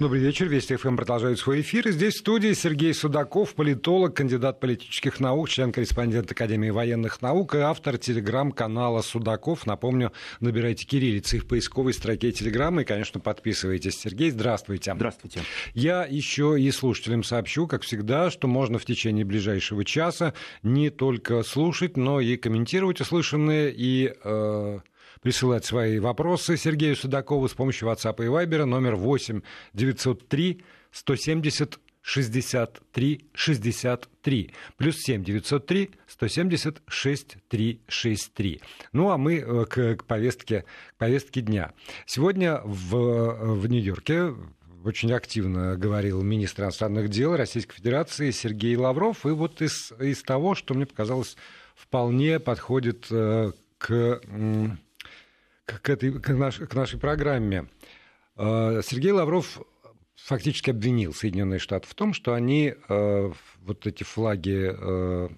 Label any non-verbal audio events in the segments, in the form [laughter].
Добрый вечер. Вести ФМ продолжает свой эфир. И здесь в студии Сергей Судаков, политолог, кандидат политических наук, член-корреспондент Академии военных наук и автор телеграм-канала Судаков. Напомню, набирайте кириллицы в поисковой строке телеграмма и, конечно, подписывайтесь. Сергей, здравствуйте. Здравствуйте. Я еще и слушателям сообщу, как всегда, что можно в течение ближайшего часа не только слушать, но и комментировать услышанное и э, присылать свои вопросы Сергею Судакову с помощью WhatsApp и Viber номер 8 903 170 63 63 плюс 7 903 170 6363. Ну а мы э, к, к повестке, к повестке дня. Сегодня в, в Нью-Йорке очень активно говорил министр иностранных дел Российской Федерации Сергей Лавров. И вот из, из того, что мне показалось вполне подходит э, к к, этой, к, наш, к нашей программе. А, Сергей Лавров фактически обвинил Соединенные Штаты в том, что они а, вот эти флаги а,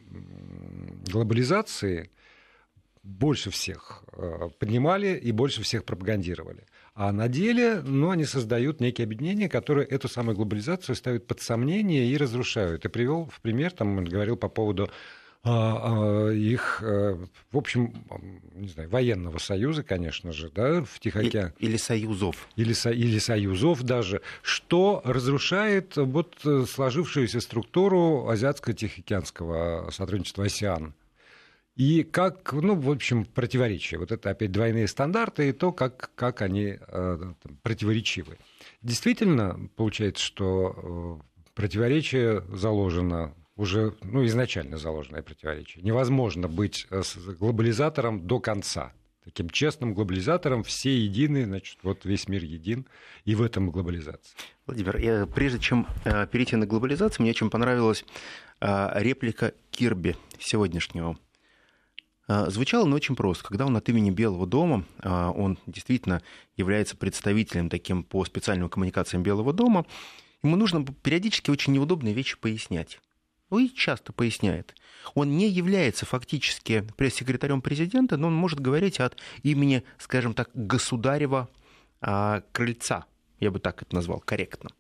глобализации больше всех поднимали и больше всех пропагандировали. А на деле ну, они создают некие объединения, которые эту самую глобализацию ставят под сомнение и разрушают. И привел в пример, там он говорил по поводу их, э, в общем, не знаю, военного союза, конечно же, да, в Тихоокеане. Или союзов. Или, со, или союзов даже, что разрушает вот э, сложившуюся структуру азиатско-тихоокеанского сотрудничества АСИАН. И как, ну, в общем, противоречие. Вот это опять двойные стандарты и то, как, как они э, противоречивы. Действительно, получается, что э, противоречие заложено уже ну, изначально заложенное противоречие. Невозможно быть э, глобализатором до конца. Таким честным глобализатором все едины, значит, вот весь мир един, и в этом глобализация. Владимир, я, прежде чем э, перейти на глобализацию, мне очень понравилась э, реплика Кирби сегодняшнего. Звучало оно очень просто. Когда он от имени Белого дома, он действительно является представителем таким по специальным коммуникациям Белого дома, ему нужно периодически очень неудобные вещи пояснять ну и часто поясняет. Он не является фактически пресс-секретарем президента, но он может говорить от имени, скажем так, государева а, крыльца. Я бы так это назвал корректно.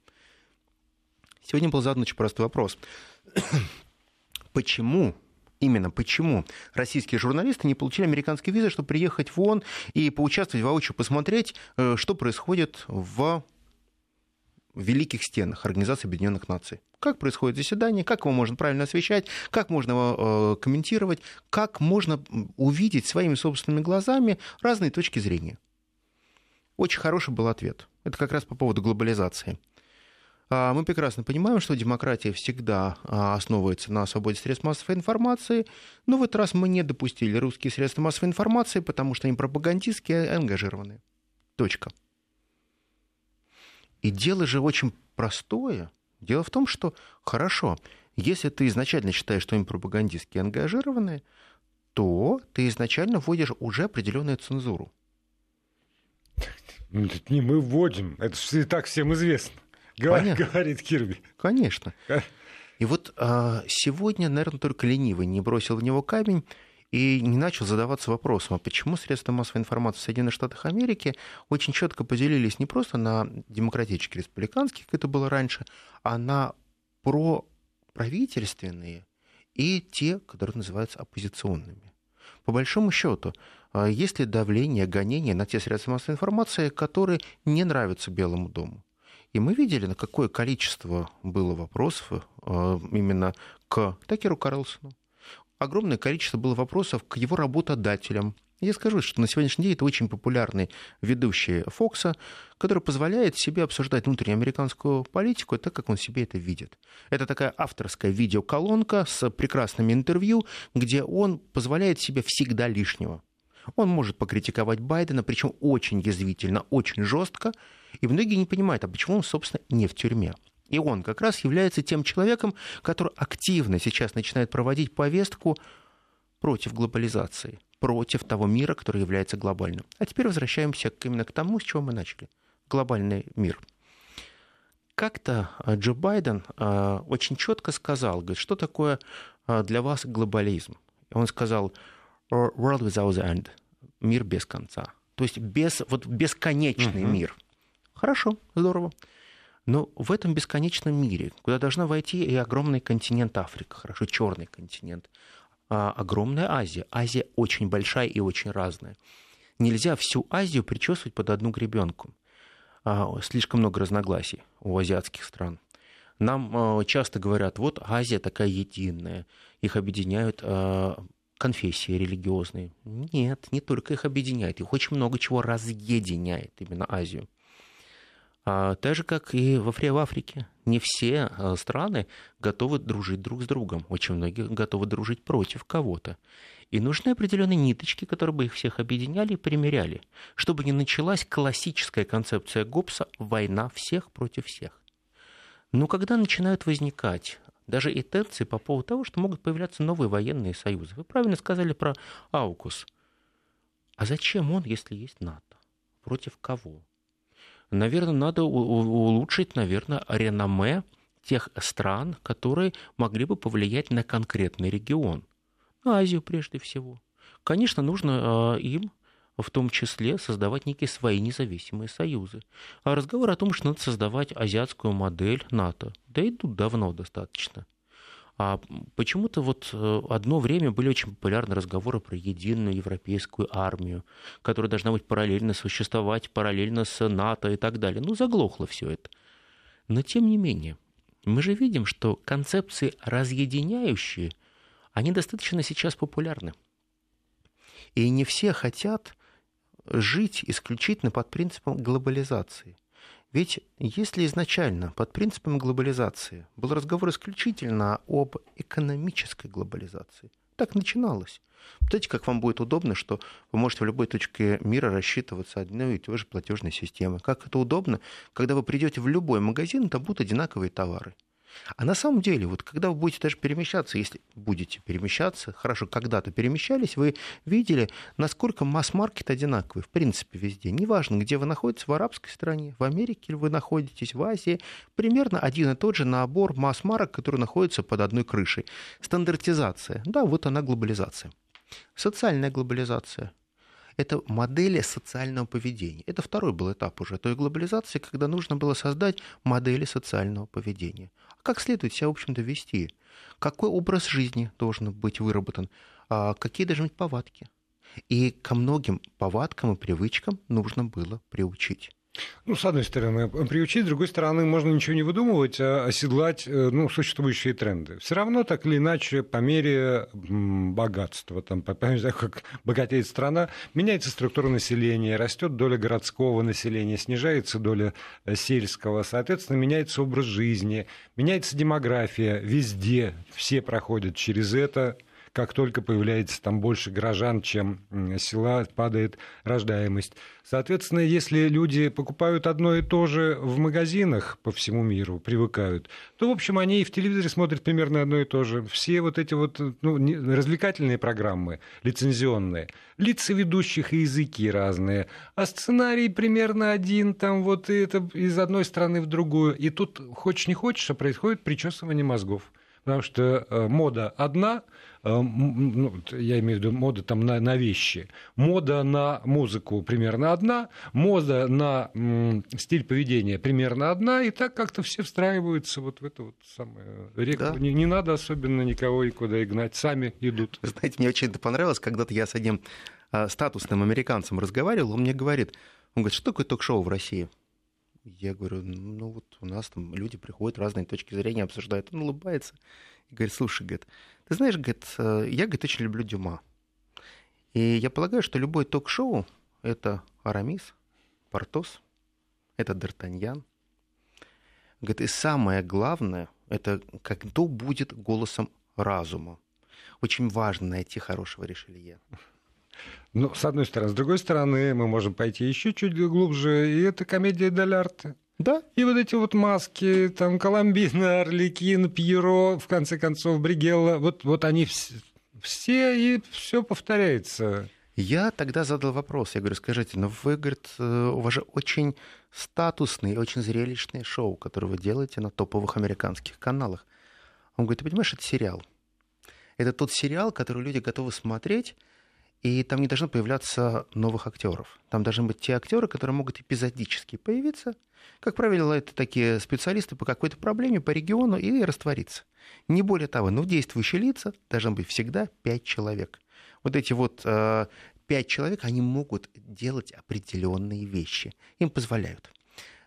Сегодня был задан очень простой вопрос. [coughs] Почему именно почему российские журналисты не получили американские визы, чтобы приехать в ООН и поучаствовать воочию, посмотреть, э, что происходит в великих стенах Организации Объединенных Наций. Как происходит заседание, как его можно правильно освещать, как можно его э, комментировать, как можно увидеть своими собственными глазами разные точки зрения. Очень хороший был ответ. Это как раз по поводу глобализации. А, мы прекрасно понимаем, что демократия всегда а, основывается на свободе средств массовой информации, но в этот раз мы не допустили русские средства массовой информации, потому что они пропагандистские и ангажированные. Точка. И дело же очень простое. Дело в том, что хорошо, если ты изначально считаешь, что они пропагандистски ангажированные, то ты изначально вводишь уже определенную цензуру. Ну, это не мы вводим, это и так всем известно, Понятно. говорит Кирби. Конечно. И вот а, сегодня, наверное, только ленивый не бросил в него камень и не начал задаваться вопросом, а почему средства массовой информации в Соединенных Штатах Америки очень четко поделились не просто на демократические, республиканские, как это было раньше, а на проправительственные и те, которые называются оппозиционными. По большому счету, а, есть ли давление, гонение на те средства массовой информации, которые не нравятся Белому дому? И мы видели, на какое количество было вопросов а, именно к Такеру Карлсону, огромное количество было вопросов к его работодателям. Я скажу, что на сегодняшний день это очень популярный ведущий Фокса, который позволяет себе обсуждать внутреннюю американскую политику так, как он себе это видит. Это такая авторская видеоколонка с прекрасными интервью, где он позволяет себе всегда лишнего. Он может покритиковать Байдена, причем очень язвительно, очень жестко, и многие не понимают, а почему он, собственно, не в тюрьме. И он как раз является тем человеком, который активно сейчас начинает проводить повестку против глобализации, против того мира, который является глобальным. А теперь возвращаемся именно к тому, с чего мы начали. Глобальный мир. Как-то э, Джо Байден э, очень четко сказал, говорит, что такое э, для вас глобализм. Он сказал world without end, мир без конца. То есть без, вот бесконечный uh-huh. мир. Хорошо, здорово. Но в этом бесконечном мире, куда должна войти и огромный континент Африка, хорошо, черный континент, а огромная Азия. Азия очень большая и очень разная. Нельзя всю Азию причесывать под одну гребенку. А, слишком много разногласий у азиатских стран. Нам а, часто говорят, вот Азия такая единая, их объединяют а, конфессии религиозные. Нет, не только их объединяет, их очень много чего разъединяет именно Азию. А, так же, как и в Африке. Не все а, страны готовы дружить друг с другом. Очень многие готовы дружить против кого-то. И нужны определенные ниточки, которые бы их всех объединяли и примеряли, чтобы не началась классическая концепция Гоббса «война всех против всех». Но когда начинают возникать даже и по поводу того, что могут появляться новые военные союзы. Вы правильно сказали про Аукус. А зачем он, если есть НАТО? Против кого? Наверное, надо улучшить, наверное, реноме тех стран, которые могли бы повлиять на конкретный регион. На Азию прежде всего. Конечно, нужно а, им в том числе создавать некие свои независимые союзы. А разговор о том, что надо создавать азиатскую модель НАТО, да идут давно достаточно. А почему-то вот э, одно время были очень популярны разговоры про единую европейскую армию, которая должна быть параллельно существовать, параллельно с НАТО и так далее. Ну, заглохло все это. Но тем не менее, мы же видим, что концепции разъединяющие, они достаточно сейчас популярны. И не все хотят жить исключительно под принципом глобализации. Ведь если изначально под принципом глобализации был разговор исключительно об экономической глобализации, так начиналось. Знаете, как вам будет удобно, что вы можете в любой точке мира рассчитываться одной и той же платежной системой. Как это удобно, когда вы придете в любой магазин, там будут одинаковые товары. А на самом деле, вот когда вы будете даже перемещаться, если будете перемещаться, хорошо, когда-то перемещались, вы видели, насколько масс-маркет одинаковый, в принципе, везде. Неважно, где вы находитесь, в арабской стране, в Америке вы находитесь, в Азии, примерно один и тот же набор масс-марок, который находится под одной крышей. Стандартизация. Да, вот она глобализация. Социальная глобализация это модели социального поведения. Это второй был этап уже той глобализации, когда нужно было создать модели социального поведения как следует себя, в общем-то, вести, какой образ жизни должен быть выработан, а какие должны быть повадки. И ко многим повадкам и привычкам нужно было приучить. Ну, с одной стороны, приучить, с другой стороны, можно ничего не выдумывать, а оседлать э, ну, существующие тренды. Все равно, так или иначе, по мере богатства, там, по, мере как богатеет страна, меняется структура населения, растет доля городского населения, снижается доля э, сельского, соответственно, меняется образ жизни, меняется демография, везде все проходят через это как только появляется там больше горожан, чем села, падает рождаемость. Соответственно, если люди покупают одно и то же в магазинах по всему миру, привыкают, то, в общем, они и в телевизоре смотрят примерно одно и то же. Все вот эти вот ну, развлекательные программы, лицензионные, лица ведущих и языки разные, а сценарий примерно один, там вот и это из одной страны в другую. И тут, хочешь не хочешь, а происходит причесывание мозгов. Потому что э, мода одна, ну, я имею в виду мода там на, на вещи, мода на музыку примерно одна, мода на стиль поведения примерно одна, и так как-то все встраиваются вот в эту вот самую реку. Да. Не, не надо особенно никого и куда и гнать, сами идут. Знаете, мне очень это понравилось, когда-то я с одним а, статусным американцем разговаривал, он мне говорит, он говорит, что такое ток-шоу в России? Я говорю, ну вот у нас там люди приходят, разные точки зрения обсуждают. Он улыбается и говорит, слушай, говорит, ты знаешь, говорит, э, я, говорит, очень люблю Дюма. И я полагаю, что любой ток-шоу — это Арамис, Портос, это Д'Артаньян. Говорит, и самое главное — это кто будет голосом разума. Очень важно найти хорошего решелье. Ну, с одной стороны. С другой стороны, мы можем пойти еще чуть глубже, и это комедия Дель Арте. Да. И вот эти вот маски, там, Коломбина, Орликин, Пьеро, в конце концов, Бригелла, вот, вот они все, все и все повторяется. Я тогда задал вопрос, я говорю, скажите, ну вы, говорит, э, у вас же очень статусные, очень зрелищные шоу, которые вы делаете на топовых американских каналах. Он говорит, ты понимаешь, это сериал. Это тот сериал, который люди готовы смотреть, и там не должно появляться новых актеров. Там должны быть те актеры, которые могут эпизодически появиться, Как правило, это такие специалисты по какой-то проблеме, по региону и раствориться. Не более того, но действующие лица должно быть всегда пять человек. Вот эти вот э, пять человек, они могут делать определенные вещи. Им позволяют.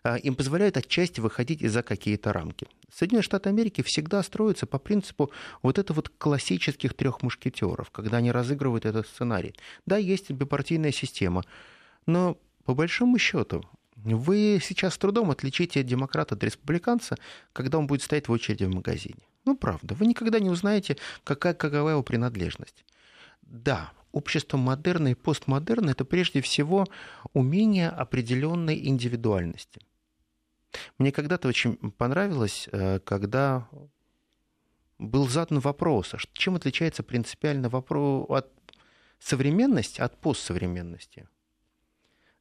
Э, им позволяют отчасти выходить из-за какие-то рамки. Соединенные Штаты Америки всегда строятся по принципу вот этого вот классических трех мушкетеров, когда они разыгрывают этот сценарий. Да, есть бипартийная система, но по большому счету вы сейчас с трудом отличите демократа от республиканца, когда он будет стоять в очереди в магазине. Ну, правда, вы никогда не узнаете, какая, какова его принадлежность. Да, общество модерна и постмодерна – это прежде всего умение определенной индивидуальности. Мне когда-то очень понравилось, э, когда был задан вопрос, а чем отличается принципиально вопрос от современности от постсовременности –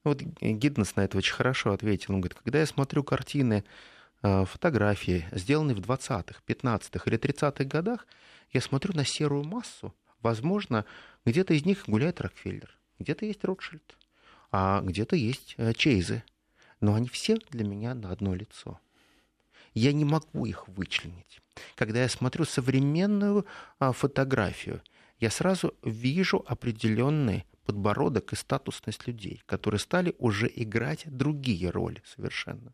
вот Гиднес на это очень хорошо ответил. Он говорит, когда я смотрю картины, э, фотографии, сделанные в 20-х, 15-х или 30-х годах, я смотрю на серую массу. Возможно, где-то из них гуляет Рокфеллер, где-то есть Ротшильд, а где-то есть э, Чейзы. Но они все для меня на одно лицо. Я не могу их вычленить. Когда я смотрю современную а, фотографию, я сразу вижу определенные подбородок и статусность людей, которые стали уже играть другие роли совершенно.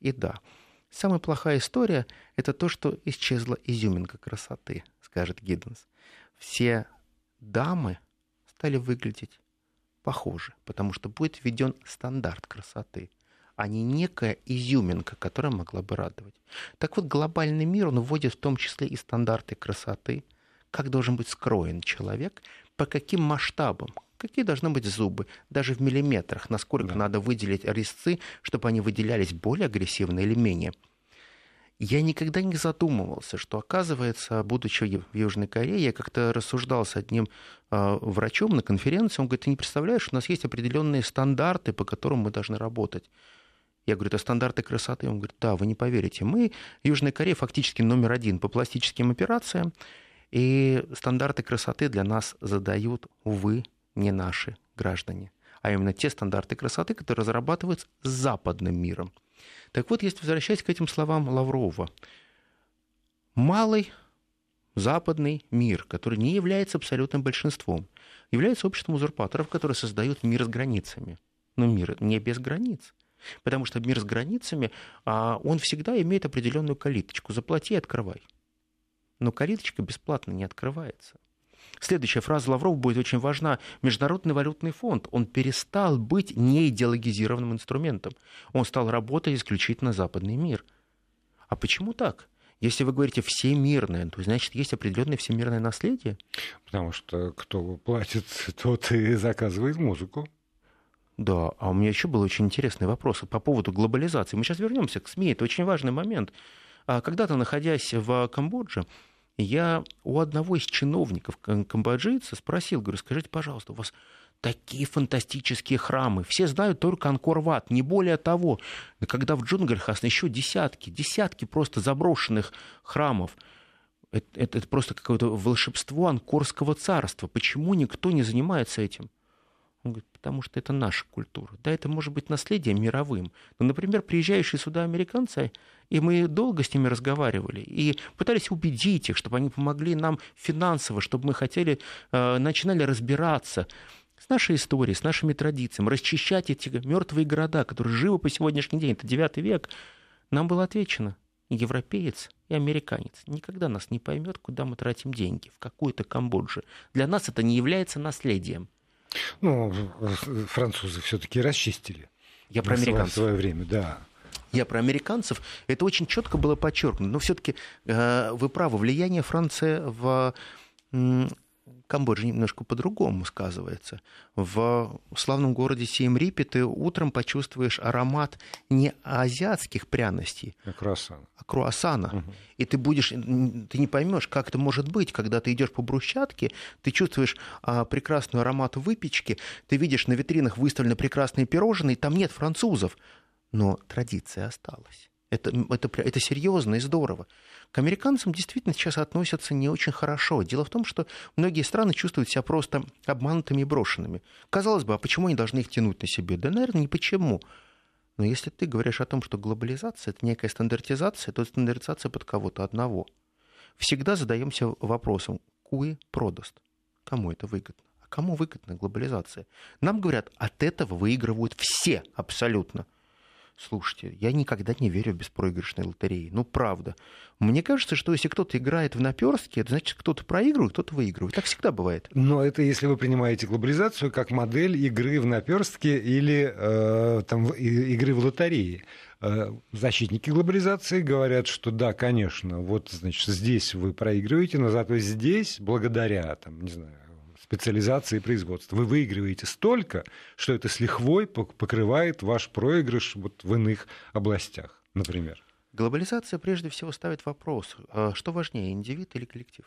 И да, самая плохая история – это то, что исчезла изюминка красоты, скажет Гидденс. Все дамы стали выглядеть похоже, потому что будет введен стандарт красоты, а не некая изюминка, которая могла бы радовать. Так вот, глобальный мир, он вводит в том числе и стандарты красоты, как должен быть скроен человек, по каким масштабам, какие должны быть зубы, даже в миллиметрах, насколько да. надо выделить резцы, чтобы они выделялись более агрессивно или менее. Я никогда не задумывался, что, оказывается, будучи в Южной Корее, я как-то рассуждал с одним э, врачом на конференции, он говорит, ты не представляешь, у нас есть определенные стандарты, по которым мы должны работать. Я говорю, это стандарты красоты? Он говорит, да, вы не поверите. Мы, Южная Корея, фактически номер один по пластическим операциям, и стандарты красоты для нас задают, увы, не наши граждане, а именно те стандарты красоты, которые разрабатываются западным миром. Так вот, если возвращаясь к этим словам Лаврова, малый западный мир, который не является абсолютным большинством, является обществом узурпаторов, которые создают мир с границами. Но мир не без границ. Потому что мир с границами, а, он всегда имеет определенную калиточку. Заплати и открывай. Но калиточка бесплатно не открывается. Следующая фраза Лаврова будет очень важна. Международный валютный фонд, он перестал быть неидеологизированным инструментом. Он стал работать исключительно западный мир. А почему так? Если вы говорите всемирное, то значит есть определенное всемирное наследие. Потому что кто платит, [laughs] тот и заказывает музыку. Да, а у меня еще был очень интересный вопрос по поводу глобализации. Мы сейчас вернемся к СМИ, это очень важный момент. А когда-то, находясь в Камбодже, я у одного из чиновников камбоджийца спросил, говорю, скажите, пожалуйста, у вас такие фантастические храмы. Все знают только Анкор-Ват, не более того. Когда в джунглях еще десятки, десятки просто заброшенных храмов. Это, это, это просто какое-то волшебство Анкорского царства. Почему никто не занимается этим? Он говорит, потому что это наша культура. Да, это может быть наследие мировым. Но, например, приезжающие сюда американцы, и мы долго с ними разговаривали, и пытались убедить их, чтобы они помогли нам финансово, чтобы мы хотели, э, начинали разбираться с нашей историей, с нашими традициями, расчищать эти мертвые города, которые живы по сегодняшний день, это 9 век, нам было отвечено, европеец и американец никогда нас не поймет, куда мы тратим деньги, в какую-то Камбоджу. Для нас это не является наследием. Ну, французы все-таки расчистили. Я про американцев. В свое время, да. Я про американцев. Это очень четко было подчеркнуто. Но все-таки э, вы правы, влияние Франции в Камбоджа немножко по-другому сказывается. В славном городе Сиемрипе ты утром почувствуешь аромат не азиатских пряностей, а круассана. А круассана. Угу. И ты будешь, ты не поймешь, как это может быть, когда ты идешь по брусчатке, ты чувствуешь а, прекрасный аромат выпечки, ты видишь на витринах выставлены прекрасные пирожные, там нет французов, но традиция осталась. Это, это, это серьезно и здорово. К американцам действительно сейчас относятся не очень хорошо. Дело в том, что многие страны чувствуют себя просто обманутыми и брошенными. Казалось бы, а почему они должны их тянуть на себе? Да, наверное, не почему. Но если ты говоришь о том, что глобализация это некая стандартизация, то стандартизация под кого-то одного. Всегда задаемся вопросом, куи продаст, кому это выгодно. А кому выгодна глобализация? Нам говорят, от этого выигрывают все абсолютно. Слушайте, я никогда не верю в беспроигрышные лотереи. Ну, правда. Мне кажется, что если кто-то играет в наперстки, это значит, кто-то проигрывает, кто-то выигрывает. Так всегда бывает. Но это если вы принимаете глобализацию как модель игры в наперстки или э, там, игры в лотереи. Э, защитники глобализации говорят, что да, конечно, вот, значит, здесь вы проигрываете, но зато здесь, благодаря, там, не знаю, специализации производства. Вы выигрываете столько, что это с лихвой покрывает ваш проигрыш вот в иных областях, например. Глобализация прежде всего ставит вопрос, а что важнее, индивид или коллектив?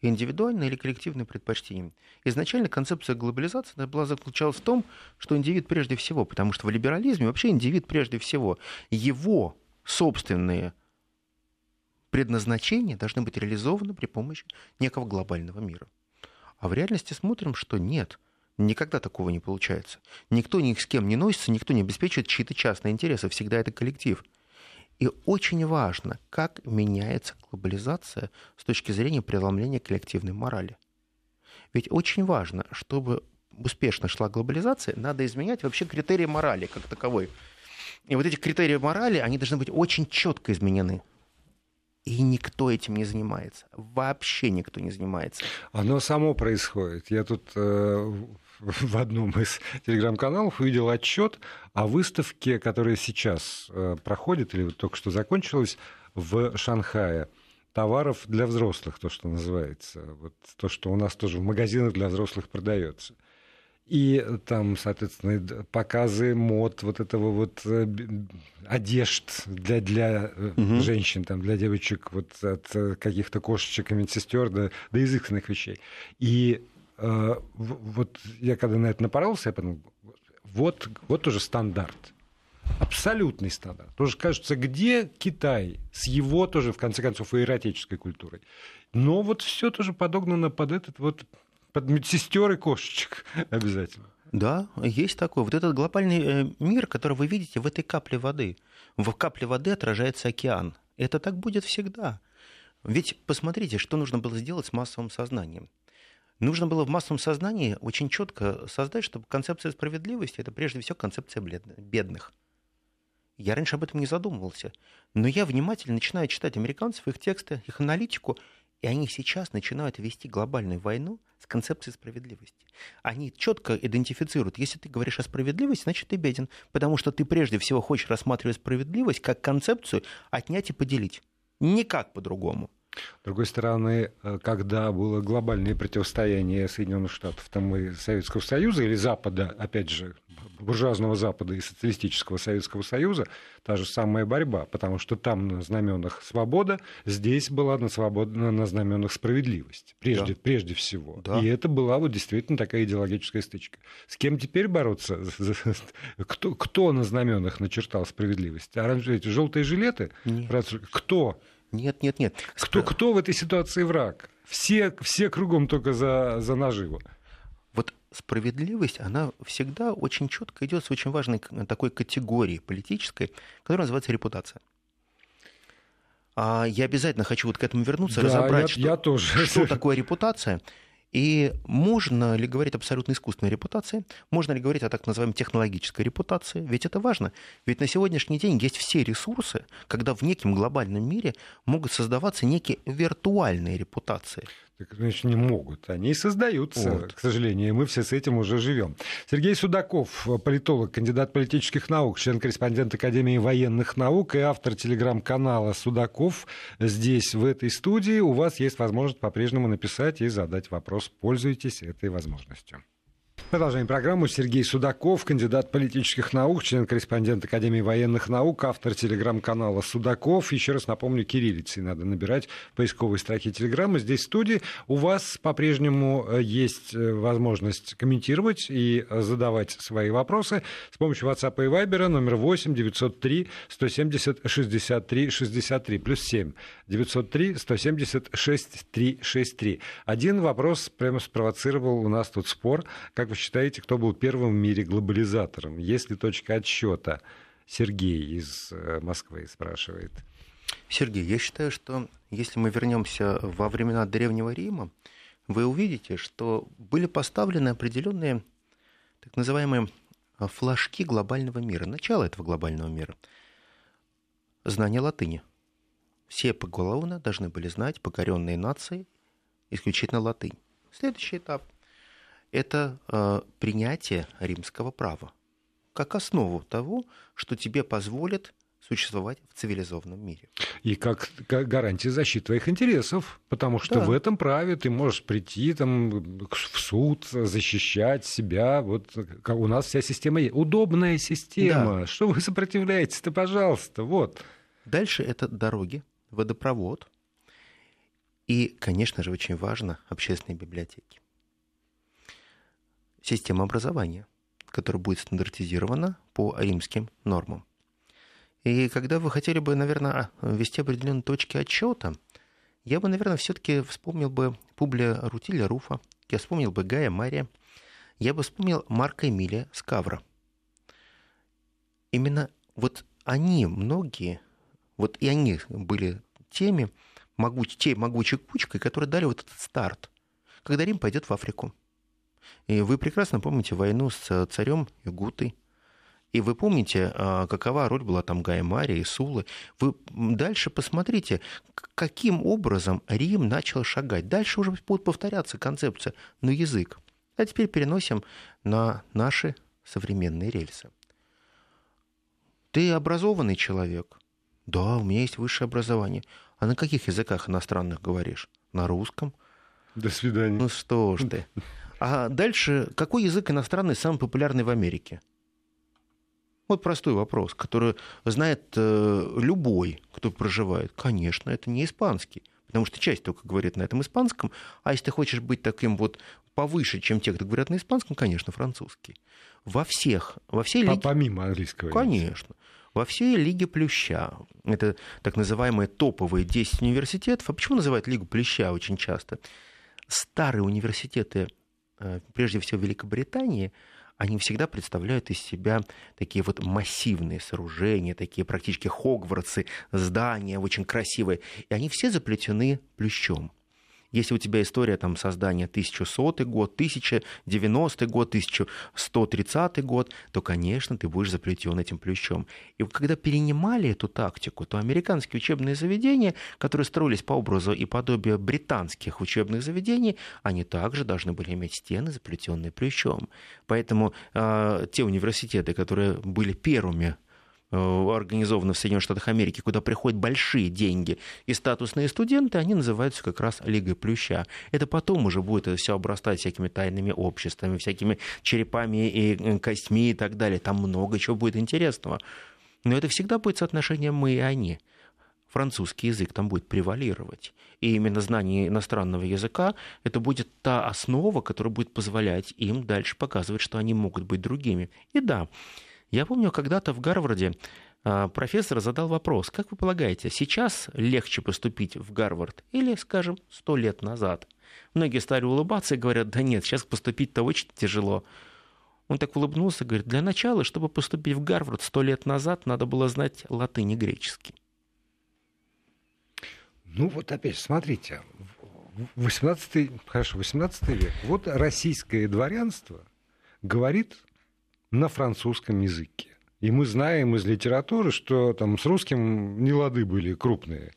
Индивидуальное или коллективное предпочтение. Изначально концепция глобализации была заключалась в том, что индивид прежде всего, потому что в либерализме вообще индивид прежде всего, его собственные предназначения должны быть реализованы при помощи некого глобального мира. А в реальности смотрим, что нет. Никогда такого не получается. Никто ни с кем не носится, никто не обеспечивает чьи-то частные интересы. Всегда это коллектив. И очень важно, как меняется глобализация с точки зрения преломления коллективной морали. Ведь очень важно, чтобы успешно шла глобализация, надо изменять вообще критерии морали как таковой. И вот эти критерии морали, они должны быть очень четко изменены. И никто этим не занимается. Вообще никто не занимается. Оно само происходит. Я тут э, в [laughs] одном из телеграм-каналов увидел отчет о выставке, которая сейчас э, проходит, или вот только что закончилась, в Шанхае товаров для взрослых, то, что называется. Вот то, что у нас тоже в магазинах для взрослых продается. И там, соответственно, показы мод, вот этого вот э, одежд для, для угу. женщин, там, для девочек, вот от э, каких-то кошечек и медсестер до, до изысканных вещей. И э, вот я когда на это напоролся, я подумал, вот, вот уже стандарт. Абсолютный стандарт. Тоже кажется, где Китай с его тоже, в конце концов, иеротической культурой. Но вот все тоже подогнано под этот вот под медсестер и кошечек [laughs] обязательно. Да, есть такой. Вот этот глобальный э, мир, который вы видите в этой капле воды. В капле воды отражается океан. Это так будет всегда. Ведь посмотрите, что нужно было сделать с массовым сознанием. Нужно было в массовом сознании очень четко создать, чтобы концепция справедливости это прежде всего концепция бедных. Я раньше об этом не задумывался. Но я внимательно начинаю читать американцев, их тексты, их аналитику, и они сейчас начинают вести глобальную войну с концепцией справедливости. Они четко идентифицируют, если ты говоришь о справедливости, значит ты беден, потому что ты прежде всего хочешь рассматривать справедливость как концепцию отнять и поделить. Никак по-другому. С другой стороны, э, когда было глобальное противостояние Соединенных Штатов там и Советского Союза или Запада, опять же, буржуазного Запада и социалистического Советского Союза, та же самая борьба, потому что там на знаменах свобода, здесь была на, свобод... на знаменах справедливость, прежде, да. прежде всего. Да. И это была вот действительно такая идеологическая стычка. С кем теперь бороться? Кто, кто на знаменах начертал справедливость? Оранжевые желтые жилеты? Нет. Кто? Нет, нет, нет. Кто, кто в этой ситуации враг? Все, все кругом только за, за наживу. Вот справедливость, она всегда очень четко идет с очень важной такой категории политической, которая называется репутация. А я обязательно хочу вот к этому вернуться, да, разобрать, я, что, я тоже. что такое репутация. И можно ли говорить абсолютно искусственной репутации? Можно ли говорить о так называемой технологической репутации? Ведь это важно. Ведь на сегодняшний день есть все ресурсы, когда в неком глобальном мире могут создаваться некие виртуальные репутации. Так, значит, не могут. Они создаются, вот. к сожалению, и мы все с этим уже живем. Сергей Судаков, политолог, кандидат политических наук, член-корреспондент Академии военных наук и автор телеграм-канала Судаков здесь, в этой студии. У вас есть возможность по-прежнему написать и задать вопрос. Пользуйтесь этой возможностью. Продолжаем программу. Сергей Судаков, кандидат политических наук, член-корреспондент Академии военных наук, автор телеграм-канала Судаков. Еще раз напомню, кириллицей надо набирать в поисковой строке телеграммы. Здесь в студии у вас по-прежнему э, есть э, возможность комментировать и задавать свои вопросы с помощью WhatsApp и Viber номер 8 903 170 63 63 плюс 7 903 170 63 63. Один вопрос прямо спровоцировал у нас тут спор. Как вы считаете, кто был первым в мире глобализатором? Есть ли точка отсчета? Сергей из э, Москвы спрашивает. Сергей, я считаю, что если мы вернемся во времена Древнего Рима, вы увидите, что были поставлены определенные так называемые флажки глобального мира, начало этого глобального мира. Знание латыни. Все поголовно должны были знать покоренные нации исключительно латынь. Следующий этап – это э, принятие римского права как основу того, что тебе позволит существовать в цивилизованном мире. И как, как гарантия защиты твоих интересов, потому что да. в этом праве ты можешь прийти там, в суд, защищать себя. Вот у нас вся система есть. Удобная система. Да. Что вы сопротивляетесь-то, пожалуйста, вот. Дальше это дороги, водопровод. И, конечно же, очень важно общественные библиотеки. Система образования – которая будет стандартизирована по римским нормам. И когда вы хотели бы, наверное, ввести определенные точки отчета, я бы, наверное, все-таки вспомнил бы Публия Рутиля Руфа, я вспомнил бы Гая Мария, я бы вспомнил Марка Эмилия Скавра. Именно вот они, многие, вот и они были теми, могуч, те могучей кучкой, которые дали вот этот старт, когда Рим пойдет в Африку. И вы прекрасно помните войну с царем Югутой. И вы помните, а, какова роль была там Гая Мария и Сулы. Вы дальше посмотрите, каким образом Рим начал шагать. Дальше уже будет повторяться концепция, но язык. А теперь переносим на наши современные рельсы. Ты образованный человек. Да, у меня есть высшее образование. А на каких языках иностранных говоришь? На русском. До свидания. Ну что ж ты. А дальше, какой язык иностранный самый популярный в Америке? Вот простой вопрос, который знает э, любой, кто проживает. Конечно, это не испанский, потому что часть только говорит на этом испанском, а если ты хочешь быть таким вот повыше, чем те, кто говорят на испанском, конечно, французский. Во всех, во всей лиге... Помимо английского. Конечно. Во всей Лиге Плюща, это так называемые топовые 10 университетов, а почему называют Лигу Плюща очень часто? Старые университеты прежде всего Великобритании, они всегда представляют из себя такие вот массивные сооружения, такие практически Хогвартсы, здания очень красивые. И они все заплетены плющом. Если у тебя история там, создания 1100 год, 1090 год, 1130 год, то, конечно, ты будешь заплетен этим плющом. И когда перенимали эту тактику, то американские учебные заведения, которые строились по образу и подобию британских учебных заведений, они также должны были иметь стены, заплетенные плющом. Поэтому э, те университеты, которые были первыми организованы в Соединенных Штатах Америки, куда приходят большие деньги и статусные студенты, они называются как раз Лигой Плюща. Это потом уже будет это все обрастать всякими тайными обществами, всякими черепами и э, костьми и так далее. Там много чего будет интересного. Но это всегда будет соотношение мы и они. Французский язык там будет превалировать. И именно знание иностранного языка – это будет та основа, которая будет позволять им дальше показывать, что они могут быть другими. И да, я помню, когда-то в Гарварде а, профессор задал вопрос, как вы полагаете, сейчас легче поступить в Гарвард или, скажем, сто лет назад? Многие стали улыбаться и говорят, да нет, сейчас поступить-то очень тяжело. Он так улыбнулся и говорит, для начала, чтобы поступить в Гарвард сто лет назад, надо было знать латынь и греческий. Ну вот опять, смотрите, 18, хорошо, 18 век. Вот российское дворянство говорит на французском языке. И мы знаем из литературы, что там с русским не лады были крупные.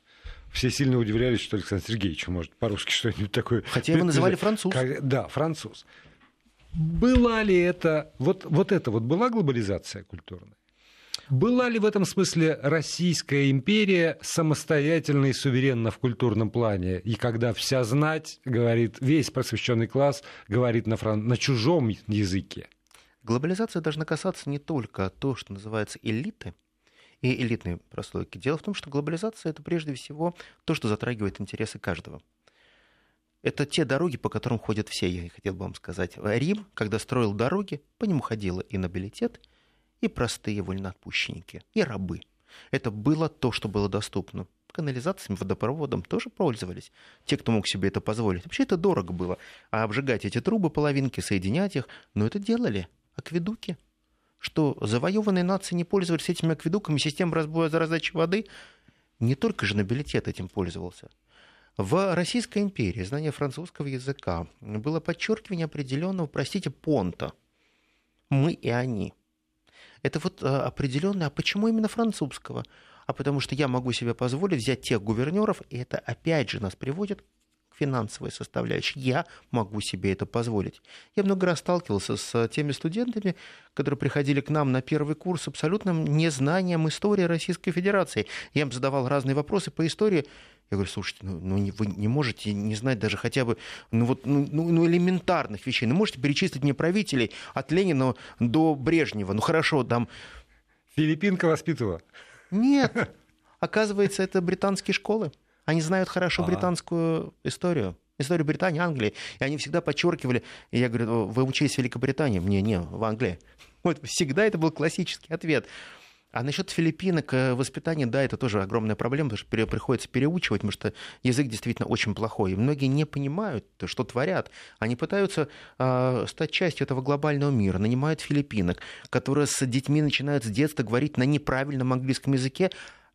Все сильно удивлялись, что Александр Сергеевич может по-русски что-нибудь такое... Хотя его называли француз. Да, француз. Была ли это... Вот, вот это вот была глобализация культурная? Была ли в этом смысле Российская империя самостоятельна и суверенна в культурном плане? И когда вся знать говорит, весь просвещенный класс говорит на, фран... на чужом языке? Глобализация должна касаться не только то, что называется элиты, и элитной прослойки. Дело в том, что глобализация это прежде всего то, что затрагивает интересы каждого. Это те дороги, по которым ходят все, я хотел бы вам сказать. Рим, когда строил дороги, по нему ходило и нобилитет, и простые вольноотпущенники, и рабы. Это было то, что было доступно. Канализациями, водопроводом тоже пользовались. Те, кто мог себе это позволить. Вообще это дорого было. А обжигать эти трубы, половинки, соединять их, ну это делали акведуки. что завоеванные нации не пользовались этими акведуками, системой разбоя раздачи воды. Не только же нобилитет этим пользовался. В Российской империи знание французского языка было подчеркивание определенного, простите, понта. Мы и они. Это вот а, определенное, а почему именно французского? А потому что я могу себе позволить взять тех гувернеров, и это опять же нас приводит финансовой составляющей. Я могу себе это позволить. Я много раз сталкивался с теми студентами, которые приходили к нам на первый курс с абсолютным незнанием истории Российской Федерации. Я им задавал разные вопросы по истории. Я говорю, слушайте, ну, ну вы не можете не знать даже хотя бы ну, вот, ну, ну, ну, элементарных вещей. Ну, можете перечислить мне правителей от Ленина до Брежнева. Ну, хорошо, там... Филиппинка воспитывала. Нет. [laughs] Оказывается, это британские школы. Они знают хорошо А-а-а. британскую историю историю Британии, Англии. И они всегда подчеркивали, и я говорю, вы учились в Великобритании? Мне, не, в Англии. [laughs] Вот всегда это был классический ответ. А насчет филиппинок, э, воспитания, да, это тоже огромная проблема, потому что приходится переучивать, потому что язык действительно очень плохой. И многие не понимают, что творят. Они пытаются э, стать частью этого глобального мира, нанимают филиппинок, которые с детьми начинают с детства говорить на неправильном английском языке,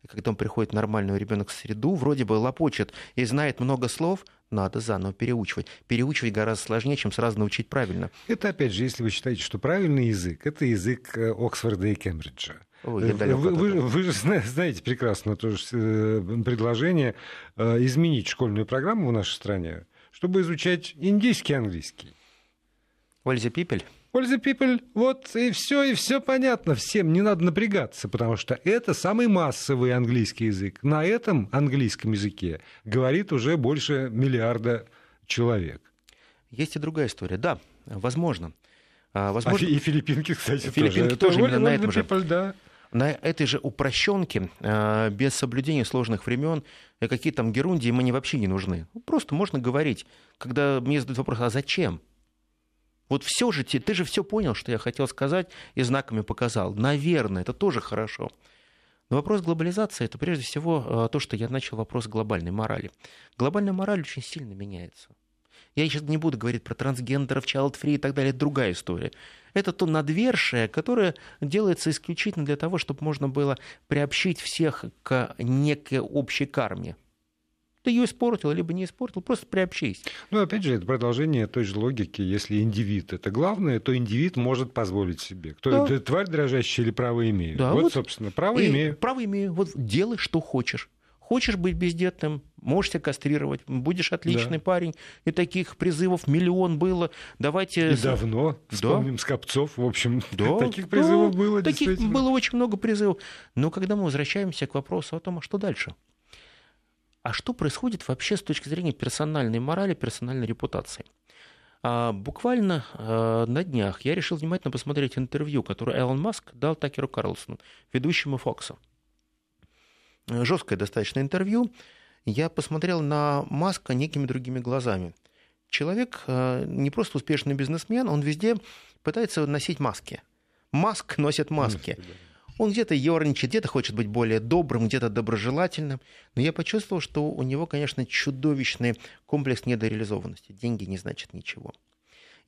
и когда он приходит нормальный ребенок в среду, вроде бы лопочет и знает много слов, надо заново переучивать. Переучивать гораздо сложнее, чем сразу научить правильно. Это, опять же, если вы считаете, что правильный язык – это язык э, Оксфорда и Кембриджа. Ой, вы, вы, вы же знаете прекрасно тоже э, предложение э, изменить школьную программу в нашей стране, чтобы изучать индийский английский. Ольза Пипель? Польза people, вот и все, и все понятно всем, не надо напрягаться, потому что это самый массовый английский язык. На этом английском языке говорит уже больше миллиарда человек. Есть и другая история. Да, возможно. А, возможно... А и филиппинки, кстати, филиппинки тоже. тоже именно на этом же. People, да. На этой же упрощенке, а, без соблюдения сложных времен, какие там герундии мне вообще не нужны. Просто можно говорить. Когда мне задают вопрос, а зачем? Вот все же, ты же все понял, что я хотел сказать, и знаками показал. Наверное, это тоже хорошо. Но вопрос глобализации это прежде всего э, то, что я начал вопрос глобальной морали. Глобальная мораль очень сильно меняется. Я сейчас не буду говорить про трансгендеров, child-free и так далее, это другая история. Это то надвершие, которое делается исключительно для того, чтобы можно было приобщить всех к некой общей карме ты ее испортил, либо не испортил, просто приобщись. Ну, опять же, это продолжение той же логики. Если индивид это главное, то индивид может позволить себе. Кто да. тварь дрожащая или право имею? Да, вот, вот, собственно, право и имею. Право имею. Вот делай, что хочешь. Хочешь быть бездетным, можешь себя кастрировать, будешь отличный да. парень. И таких призывов миллион было. Давайте... И давно. Вспомним да. Скопцов, в общем, [laughs] да, таких призывов да, было Таких было очень много призывов. Но когда мы возвращаемся к вопросу о том, а что дальше? А что происходит вообще с точки зрения персональной морали, персональной репутации. А, буквально а, на днях я решил внимательно посмотреть интервью, которое Элон Маск дал Такеру Карлсону, ведущему Фокса. Жесткое достаточно интервью. Я посмотрел на Маска некими другими глазами. Человек а, не просто успешный бизнесмен, он везде пытается носить маски. Маск носит маски. Он где-то ерничает, где-то хочет быть более добрым, где-то доброжелательным. Но я почувствовал, что у него, конечно, чудовищный комплекс недореализованности. Деньги не значат ничего.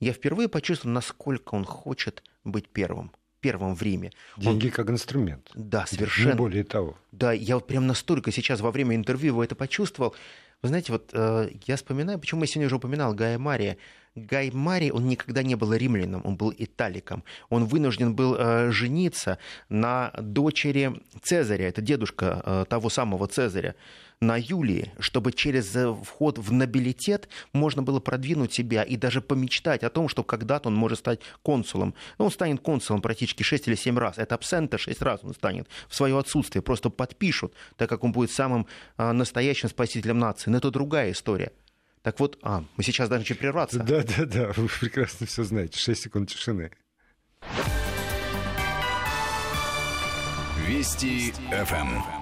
Я впервые почувствовал, насколько он хочет быть первым первым в Риме. Деньги он... как инструмент. Да, совершенно. Не более того. Да, я вот прям настолько сейчас во время интервью его это почувствовал. Вы знаете, вот э, я вспоминаю, почему я сегодня уже упоминал Гая Мария. Гай Мари, он никогда не был римляном, он был италиком. Он вынужден был э, жениться на дочери Цезаря, это дедушка э, того самого Цезаря, на Юлии, чтобы через э, вход в нобилитет можно было продвинуть себя и даже помечтать о том, что когда-то он может стать консулом. Ну, он станет консулом практически 6 или 7 раз. Это абсента 6 раз он станет в свое отсутствие. Просто подпишут, так как он будет самым э, настоящим спасителем нации. Но это другая история. Так вот, а, мы сейчас должны прерваться. Да, да, да, вы прекрасно все знаете. Шесть секунд тишины. Вести ФМ.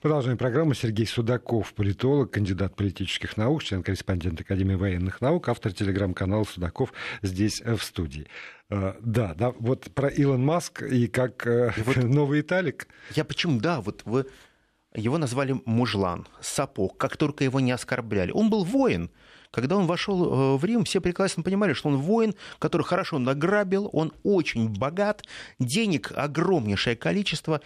Продолжаем программу. Сергей Судаков, политолог, кандидат политических наук, член-корреспондент Академии военных наук, автор телеграм-канала Судаков здесь э, в студии. Э, да, да, вот про Илон Маск и как э, вот, [laughs] новый Италик. Я почему, да, вот вы Его назвали мужлан, сапог, как только его не оскорбляли. Он был воин. Когда он вошел э, в Рим, все прекрасно понимали, что он воин, который хорошо награбил, он очень богат, денег огромнейшее количество,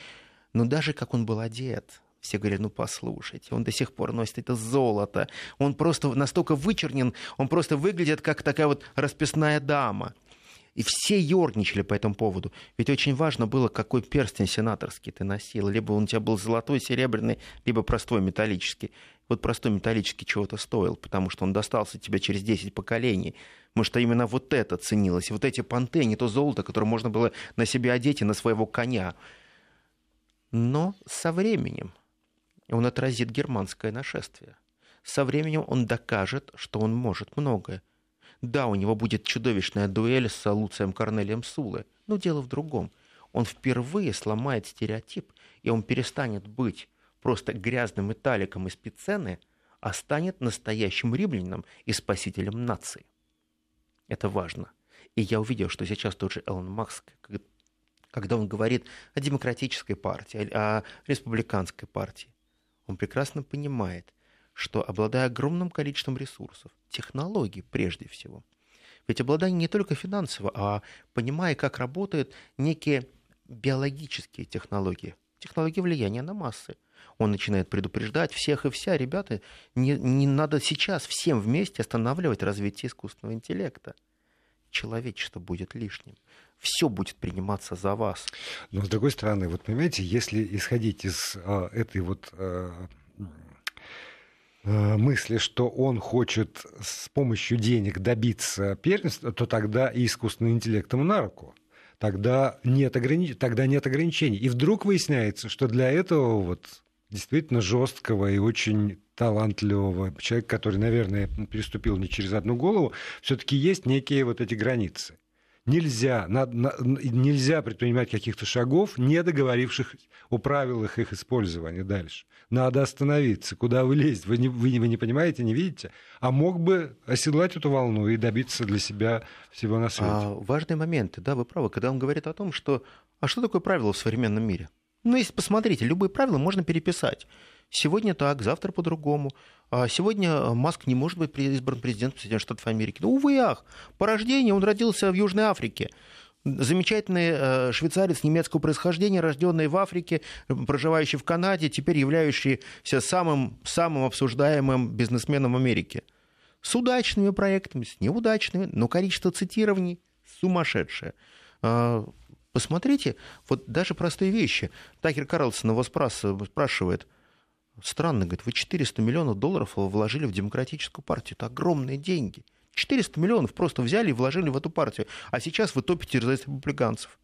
но даже как он был одет, все говорят, ну послушайте, он до сих пор носит это золото, он просто настолько вычернен, он просто выглядит как такая вот расписная дама. И все ерничали по этому поводу. Ведь очень важно было, какой перстень сенаторский ты носил. Либо он у тебя был золотой, серебряный, либо простой металлический. Вот простой металлический чего-то стоил, потому что он достался тебе через 10 поколений. Может, именно вот это ценилось. Вот эти понты, не то золото, которое можно было на себя одеть и на своего коня. Но со временем он отразит германское нашествие. Со временем он докажет, что он может многое. Да, у него будет чудовищная дуэль с Луцием Корнелием Сулы, но дело в другом. Он впервые сломает стереотип, и он перестанет быть просто грязным италиком из Пиццены, а станет настоящим римлянином и спасителем нации. Это важно. И я увидел, что сейчас тот же Элон Макс, когда он говорит о демократической партии, о республиканской партии, он прекрасно понимает, что обладая огромным количеством ресурсов, технологий прежде всего, ведь обладание не только финансово, а понимая, как работают некие биологические технологии, технологии влияния на массы. Он начинает предупреждать всех и вся, ребята, не, не надо сейчас всем вместе останавливать развитие искусственного интеллекта. Человечество будет лишним. Все будет приниматься за вас. Но с другой стороны, вот понимаете, если исходить из а, этой вот а, мысли, что он хочет с помощью денег добиться первенства, то тогда и искусственный интеллект ему на руку. Тогда нет, ограни... тогда нет ограничений. И вдруг выясняется, что для этого вот действительно жесткого и очень талантливого человека, который, наверное, переступил не через одну голову, все-таки есть некие вот эти границы нельзя, на, на, нельзя предпринимать каких-то шагов, не договоривших о правилах их использования дальше. Надо остановиться. Куда вы лезете? Вы не, вы, вы не понимаете, не видите? А мог бы оседлать эту волну и добиться для себя всего на свете. А, важные моменты, да, вы правы, когда он говорит о том, что... А что такое правило в современном мире? Ну, если посмотрите, любые правила можно переписать. Сегодня так, завтра по-другому. А сегодня э, Маск не может быть избран президентом Соединенных Штатов Америки. Ну, увы, ах, по рождению он родился в Южной Африке. Замечательный э, швейцарец немецкого происхождения, рожденный в Африке, проживающий в Канаде, теперь являющийся самым, самым обсуждаемым бизнесменом Америки. С удачными проектами, с неудачными, но количество цитирований сумасшедшее. А, посмотрите, вот даже простые вещи. Такер Карлсон его спрашивает – Странно, говорит, вы 400 миллионов долларов вложили в демократическую партию. Это огромные деньги. 400 миллионов просто взяли и вложили в эту партию. А сейчас вы топите за республиканцев.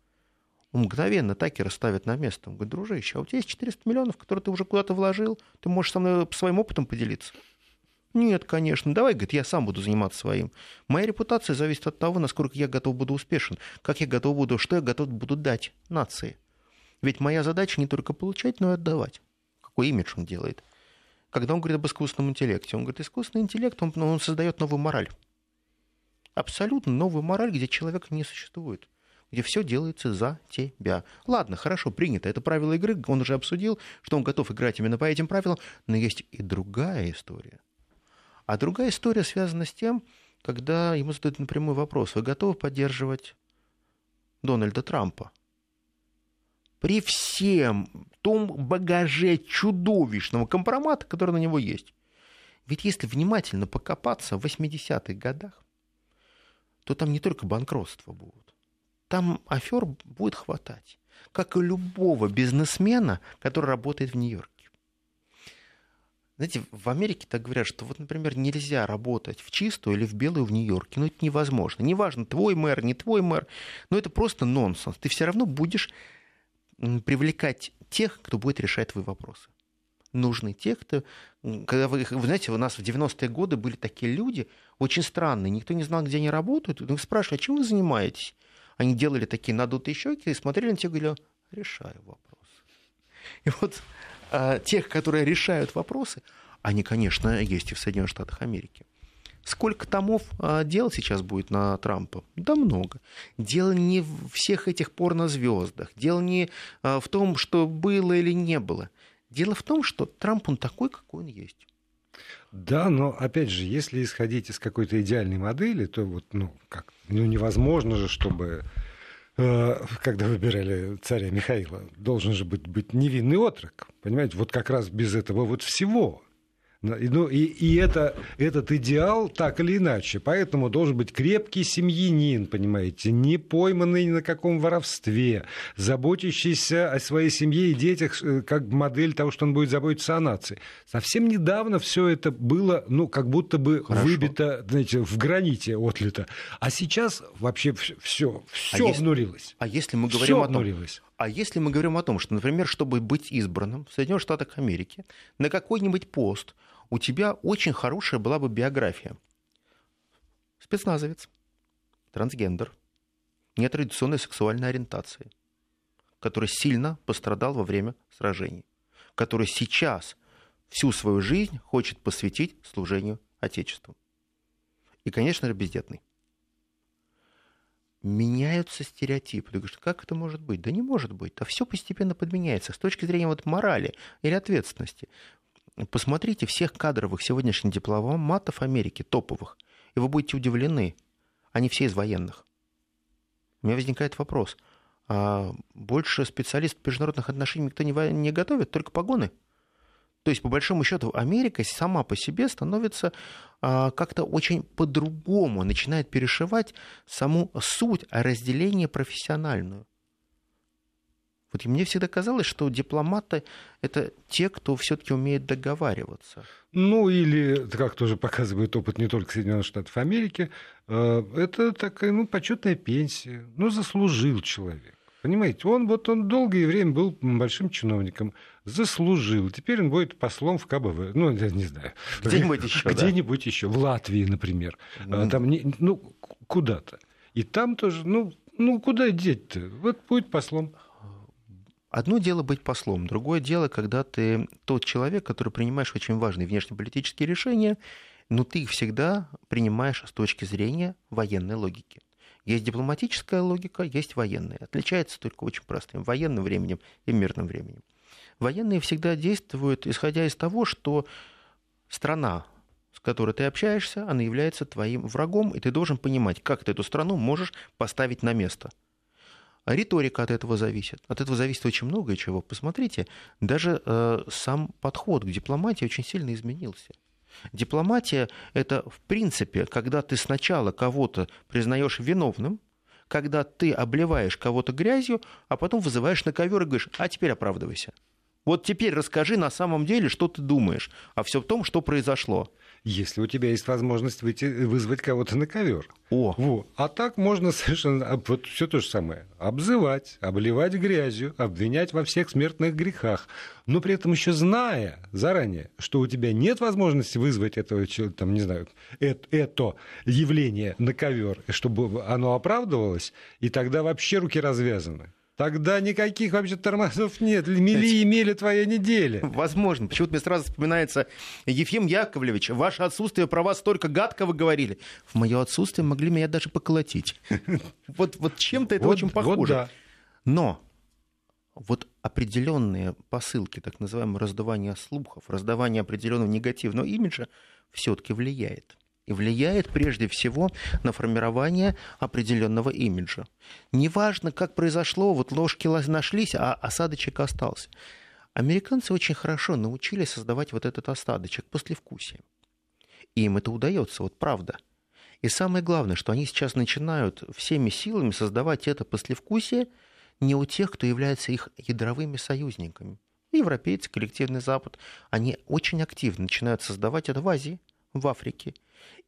Он мгновенно Такера ставит на место. Он говорит, дружище, а у тебя есть 400 миллионов, которые ты уже куда-то вложил, ты можешь со мной своим опытом поделиться? Нет, конечно. Давай, говорит, я сам буду заниматься своим. Моя репутация зависит от того, насколько я готов буду успешен, как я готов буду, что я готов буду дать нации. Ведь моя задача не только получать, но и отдавать какой имидж он делает. Когда он говорит об искусственном интеллекте, он говорит, искусственный интеллект, он, он создает новую мораль. Абсолютно новую мораль, где человека не существует где все делается за тебя. Ладно, хорошо, принято. Это правило игры, он уже обсудил, что он готов играть именно по этим правилам, но есть и другая история. А другая история связана с тем, когда ему задают напрямую вопрос, вы готовы поддерживать Дональда Трампа? при всем том багаже чудовищного компромата, который на него есть. Ведь если внимательно покопаться в 80-х годах, то там не только банкротство будут. Там афер будет хватать. Как и любого бизнесмена, который работает в Нью-Йорке. Знаете, в Америке так говорят, что вот, например, нельзя работать в чистую или в белую в Нью-Йорке. Ну, это невозможно. Неважно, твой мэр, не твой мэр. Но это просто нонсенс. Ты все равно будешь привлекать тех, кто будет решать твои вопросы. Нужны те, кто... Когда вы, вы знаете, у нас в 90-е годы были такие люди, очень странные, никто не знал, где они работают. И спрашивали, а чем вы занимаетесь? Они делали такие надутые щеки и смотрели на тех говорили, решаю вопрос. И вот а, тех, которые решают вопросы, они, конечно, есть и в Соединенных Штатах Америки. Сколько томов а, дел сейчас будет на Трампа? Да много. Дело не в всех этих порнозвездах. Дело не а, в том, что было или не было. Дело в том, что Трамп, он такой, какой он есть. Да, но опять же, если исходить из какой-то идеальной модели, то вот, ну, как, ну, невозможно же, чтобы э, когда выбирали царя Михаила, должен же быть, быть невинный отрок. Понимаете, вот как раз без этого вот всего. Ну, и, и это, этот идеал так или иначе. Поэтому должен быть крепкий семьянин, понимаете, не пойманный ни на каком воровстве, заботящийся о своей семье и детях э, как модель того, что он будет заботиться о нации. Совсем недавно все это было, ну, как будто бы Хорошо. выбито, знаете, в граните отлито. А сейчас вообще все, все а обнулилось. А если мы говорим о том, обнулилось. А если мы говорим о том, что, например, чтобы быть избранным в Соединенных Штатах Америки на какой-нибудь пост, у тебя очень хорошая была бы биография. Спецназовец, трансгендер, нетрадиционной сексуальной ориентации, который сильно пострадал во время сражений, который сейчас всю свою жизнь хочет посвятить служению Отечеству. И, конечно же, бездетный. Меняются стереотипы. Ты говоришь, как это может быть? Да не может быть. А все постепенно подменяется. С точки зрения вот морали или ответственности. Посмотрите всех кадровых сегодняшних дипломатов Америки, топовых, и вы будете удивлены. Они все из военных. У меня возникает вопрос. А больше специалистов международных отношений никто не, не готовит, только погоны? То есть, по большому счету, Америка сама по себе становится а, как-то очень по-другому, начинает перешивать саму суть разделения профессиональную. Вот и мне всегда казалось, что дипломаты — это те, кто все-таки умеет договариваться. Ну, или, как тоже показывает опыт не только Соединенных Штатов Америки, э, это такая, ну, почетная пенсия. Ну, заслужил человек. Понимаете, он вот он долгое время был большим чиновником, заслужил. Теперь он будет послом в КБВ. Ну, я не знаю. Где-нибудь [laughs] еще. Где-нибудь да. еще. В Латвии, например. Mm. Там не, ну, куда-то. И там тоже, ну, ну куда деть-то? Вот будет послом. Одно дело быть послом, другое дело, когда ты тот человек, который принимаешь очень важные внешнеполитические решения, но ты их всегда принимаешь с точки зрения военной логики. Есть дипломатическая логика, есть военная. Отличается только очень простым военным временем и мирным временем. Военные всегда действуют, исходя из того, что страна, с которой ты общаешься, она является твоим врагом, и ты должен понимать, как ты эту страну можешь поставить на место – а риторика от этого зависит. От этого зависит очень многое чего. Посмотрите, даже э, сам подход к дипломатии очень сильно изменился. Дипломатия – это, в принципе, когда ты сначала кого-то признаешь виновным, когда ты обливаешь кого-то грязью, а потом вызываешь на ковер и говоришь, а теперь оправдывайся. Вот теперь расскажи на самом деле, что ты думаешь, а все в том, что произошло если у тебя есть возможность выйти, вызвать кого-то на ковер. О. Во. А так можно [laughs] совершенно вот все то же самое. Обзывать, обливать грязью, обвинять во всех смертных грехах. Но при этом еще зная заранее, что у тебя нет возможности вызвать этого, там, не знаю, это, это явление на ковер, чтобы оно оправдывалось, и тогда вообще руки развязаны. Тогда никаких вообще тормозов нет. Мели имели твоя неделя. Возможно. Почему-то мне сразу вспоминается Ефим Яковлевич. Ваше отсутствие про вас столько гадкого говорили. В мое отсутствие могли меня даже поколотить. [laughs] Вот, вот чем-то это вот, очень похоже. Вот да. Но вот определенные посылки, так называемое раздавание слухов, раздавание определенного негативного имиджа все-таки влияет и влияет прежде всего на формирование определенного имиджа. Неважно, как произошло, вот ложки нашлись, а осадочек остался. Американцы очень хорошо научились создавать вот этот осадочек послевкусие. И им это удается, вот правда. И самое главное, что они сейчас начинают всеми силами создавать это послевкусие не у тех, кто является их ядровыми союзниками. Европейцы, коллективный Запад, они очень активно начинают создавать это в Азии, в Африке,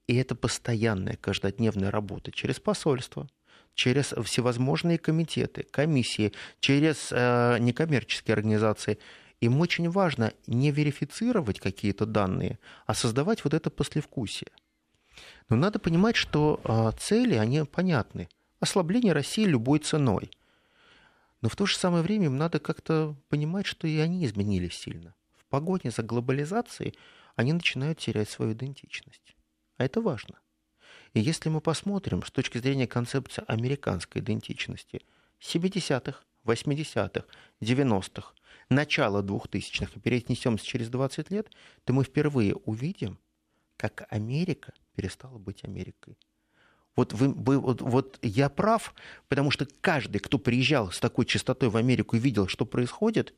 и это постоянная каждодневная работа через посольство, через всевозможные комитеты, комиссии, через э, некоммерческие организации. Им очень важно не верифицировать какие-то данные, а создавать вот это послевкусие. Но надо понимать, что э, цели, они понятны. Ослабление России любой ценой. Но в то же самое время им надо как-то понимать, что и они изменились сильно. В погоне за глобализацией они начинают терять свою идентичность. А это важно. И если мы посмотрим с точки зрения концепции американской идентичности 70-х, 80-х, 90-х, начала 2000-х и перенесемся через 20 лет, то мы впервые увидим, как Америка перестала быть Америкой. Вот, вы, вы, вот, вот я прав, потому что каждый, кто приезжал с такой частотой в Америку и видел, что происходит,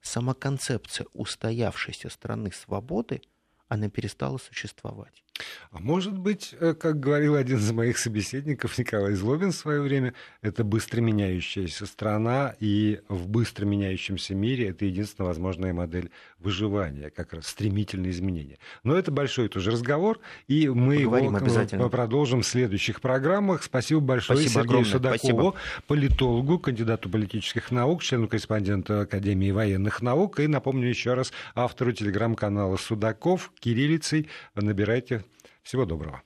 сама концепция устоявшейся страны свободы, она перестала существовать. А может быть, э, как говорил один из моих собеседников Николай Злобин в свое время, это быстро меняющаяся страна, и в быстро меняющемся мире это единственная возможная модель выживания, как раз стремительные изменения. Но это большой тоже разговор, и мы Поговорим его продолжим в следующих программах. Спасибо большое Спасибо Сергею огромное. Судакову, Спасибо. политологу, кандидату политических наук, члену корреспондента Академии военных наук, и, напомню еще раз, автору телеграм-канала «Судаков» кириллицей. Набирайте всего доброго.